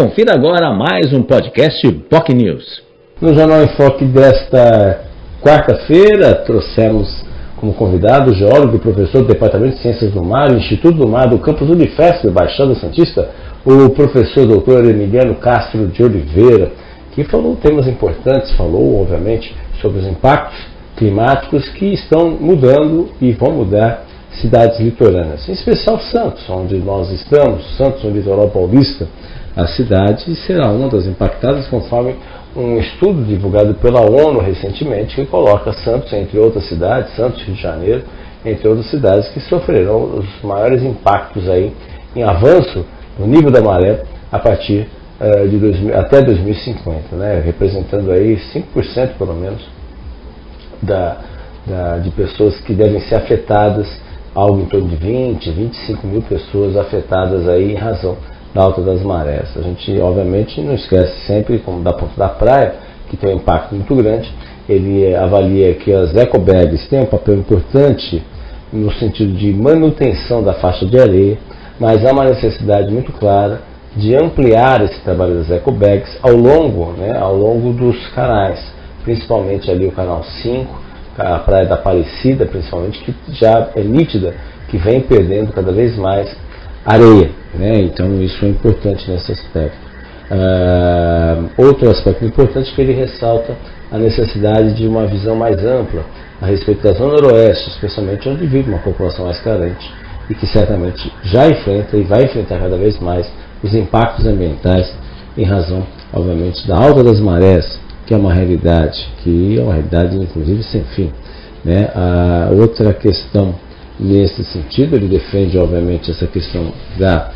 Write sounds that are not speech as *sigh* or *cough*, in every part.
Confira agora mais um podcast POC News. No Jornal em Foque desta quarta-feira, trouxemos como convidado o geólogo e professor do Departamento de Ciências do Mar, Instituto do Mar do campus Unifesp, Baixada Santista, o professor doutor Emiliano Castro de Oliveira, que falou temas importantes, falou, obviamente, sobre os impactos climáticos que estão mudando e vão mudar cidades litorâneas, em especial Santos, onde nós estamos, Santos, no litoral paulista, a cidade será uma das impactadas conforme um estudo divulgado pela ONU recentemente que coloca Santos, entre outras cidades, Santos, Rio de Janeiro, entre outras cidades que sofrerão os maiores impactos aí em avanço no nível da maré a partir uh, de 2000, até 2050, né, representando aí 5% pelo menos da, da, de pessoas que devem ser afetadas, algo em torno de 20, 25 mil pessoas afetadas aí em razão da alta das marés. A gente, obviamente, não esquece sempre, como da ponta da praia, que tem um impacto muito grande. Ele avalia que as ecobags têm um papel importante no sentido de manutenção da faixa de areia, mas há uma necessidade muito clara de ampliar esse trabalho das ecobags ao longo, né, ao longo dos canais, principalmente ali o canal 5, a Praia da Aparecida, principalmente, que já é nítida que vem perdendo cada vez mais areia. Né? Então isso é importante nesse aspecto. Uh, outro aspecto importante é que ele ressalta a necessidade de uma visão mais ampla a respeito da zona noroeste, especialmente onde vive uma população mais carente e que certamente já enfrenta e vai enfrentar cada vez mais os impactos ambientais em razão, obviamente, da alta das marés, que é uma realidade, que é uma realidade inclusive sem fim. Né? A outra questão nesse sentido. Ele defende, obviamente, essa questão da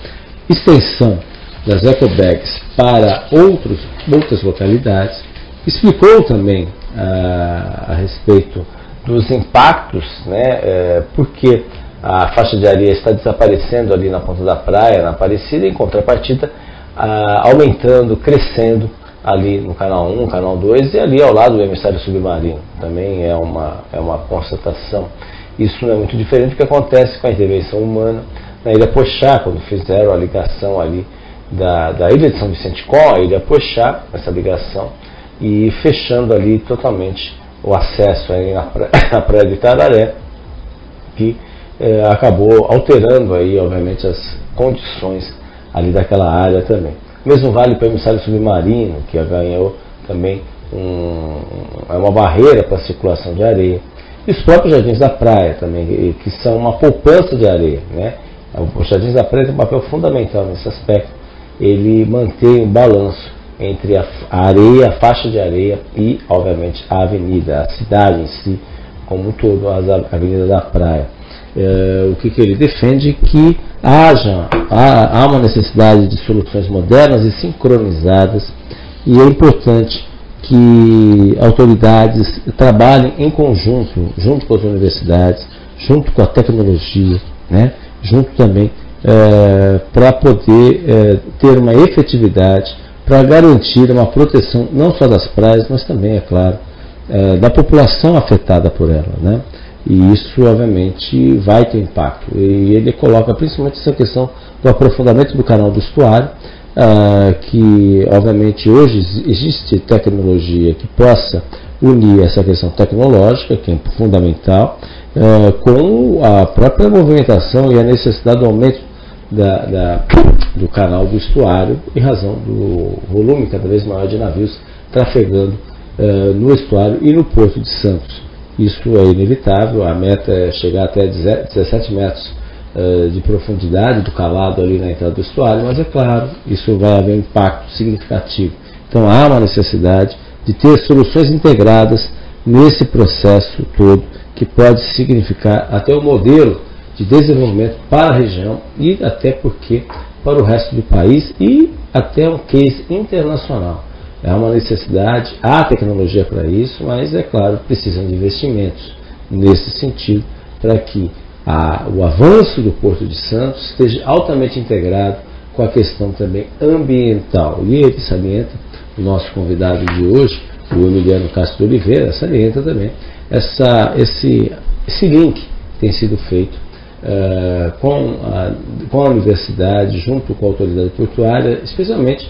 extensão das ecobags para outros, outras localidades. Explicou também ah, a respeito dos impactos, né, é, porque a faixa de areia está desaparecendo ali na ponta da praia, na Aparecida, em contrapartida, ah, aumentando, crescendo ali no canal 1, canal 2 e ali ao lado do emissário submarino. Também é uma, é uma constatação isso não é muito diferente do que acontece com a intervenção humana na Ilha Pochá, quando fizeram a ligação ali da, da Ilha de São Vicente com a Ilha Pochá, essa ligação, e fechando ali totalmente o acesso aí na, praia, *coughs* na praia de Tararé, que eh, acabou alterando aí, obviamente, as condições ali daquela área também. Mesmo vale para o emissário submarino, que ganhou também um, é uma barreira para a circulação de areia. E os próprios jardins da praia também, que são uma poupança de areia. Né? Os jardins da praia tem um papel fundamental nesse aspecto. Ele mantém o balanço entre a areia, a faixa de areia e, obviamente, a avenida, a cidade em si, como um todo, as avenidas da praia. É, o que, que, ele defende que haja há, há uma necessidade de soluções modernas e sincronizadas e é importante que autoridades trabalhem em conjunto, junto com as universidades, junto com a tecnologia, né, junto também é, para poder é, ter uma efetividade, para garantir uma proteção não só das praias, mas também, é claro, é, da população afetada por ela. Né? E isso, obviamente, vai ter impacto. E ele coloca principalmente essa questão do aprofundamento do canal do estuário, ah, que obviamente hoje existe tecnologia que possa unir essa questão tecnológica, que é fundamental, ah, com a própria movimentação e a necessidade do aumento da, da, do canal do estuário em razão do volume cada vez maior de navios trafegando ah, no estuário e no porto de Santos. Isso é inevitável, a meta é chegar até 17 metros eh, de profundidade do calado ali na entrada do estuário, mas é claro, isso vai haver um impacto significativo. Então há uma necessidade de ter soluções integradas nesse processo todo, que pode significar até um modelo de desenvolvimento para a região e até porque para o resto do país e até um case internacional. É uma necessidade, há tecnologia para isso, mas é claro, precisam de investimentos nesse sentido para que a, o avanço do Porto de Santos esteja altamente integrado com a questão também ambiental. E ele salienta, o nosso convidado de hoje, o Emiliano Castro Oliveira, salienta também essa, esse, esse link que tem sido feito uh, com, a, com a universidade, junto com a autoridade portuária, especialmente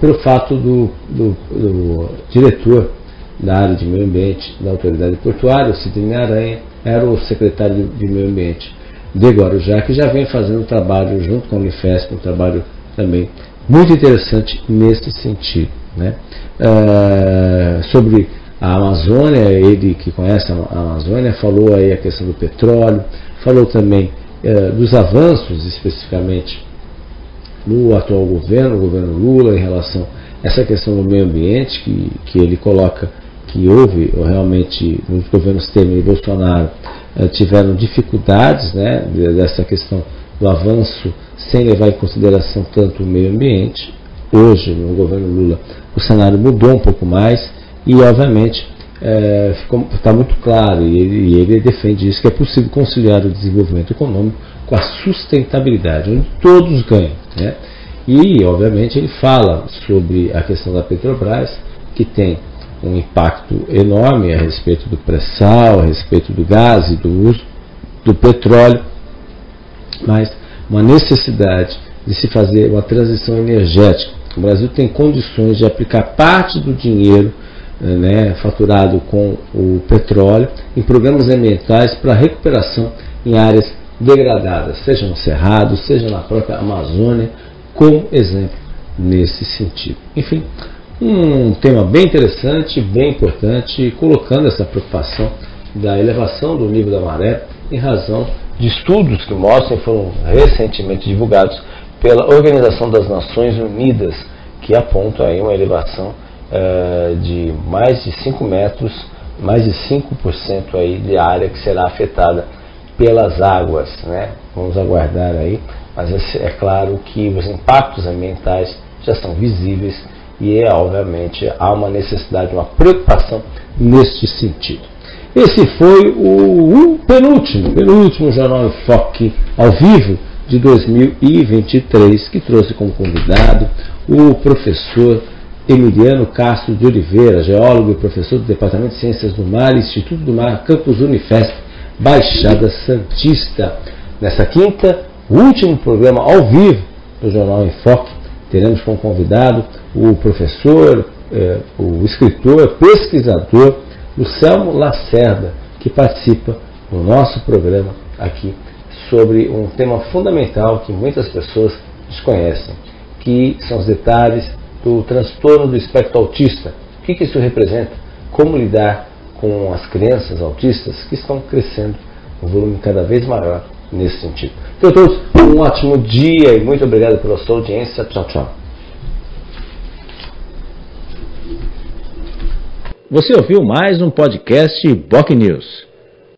pelo fato do, do, do, diretor da área de meio ambiente da autoridade portuária, Sidney Aranha, era o secretário de meio ambiente de Guarujá, que já vem fazendo um trabalho junto com a Unifesp, um trabalho também muito interessante nesse sentido. Né? Uh, sobre a Amazônia, ele que conhece a Amazônia, falou aí a questão do petróleo, falou também uh, dos avanços especificamente no atual governo, o governo Lula, em relação a essa questão do meio ambiente, que, que ele coloca que houve realmente nos governos Temer e Bolsonaro uh, tiveram dificuldades né, dessa questão do avanço sem levar em consideração tanto o meio ambiente. Hoje, no governo Lula, o cenário mudou um pouco mais e, obviamente, está é, muito claro, e ele, e ele, defende isso, que é possível conciliar o desenvolvimento econômico com a sustentabilidade, onde todos ganham. Né? E, obviamente, ele fala sobre a questão da Petrobras, que tem um impacto enorme a respeito do pré-sal, a respeito do gás e do uso do petróleo, mas uma necessidade de se fazer uma transição energética. O Brasil tem condições de aplicar parte do dinheiro né, faturado com o petróleo em programas ambientais para recuperação em áreas degradadas, seja no Cerrado, seja na própria Amazônia, como exemplo nesse sentido. Enfim, um tema bem interessante, bem importante, colocando essa preocupação da elevação do nível da maré em razão de estudos que mostram e foram recentemente divulgados pela Organização das Nações Unidas, que aponta aí uma elevação uh, de mais de 5 metros, mais de 5% aí de área que será afetada pelas águas. Né? Vamos aguardar aí, mas é claro que os impactos ambientais já são visíveis e, é, obviamente, há uma necessidade, uma preocupação neste sentido. Esse foi o, penúltimo, penúltimo Jornal em Foque ao vivo de 2023, que trouxe como convidado o professor Emiliano Castro de Oliveira, geólogo e professor do Departamento de Ciências do Mar, Instituto do Mar, Campus Unifesp, Baixada Santista. Nessa quinta, o último programa ao vivo do Jornal em Foque, teremos como convidado o professor, eh, o escritor, pesquisador, o Selmo Lacerda, que participa no nosso programa aqui sobre um tema fundamental que muitas pessoas desconhecem, que são os detalhes do transtorno do espectro autista. O que, que isso representa? Como lidar com as crianças autistas que estão crescendo um volume cada vez maior nesse sentido. Então, todos, um ótimo dia e muito obrigado pela sua audiência. Tchau, tchau. Você ouviu mais um podcast Boc News.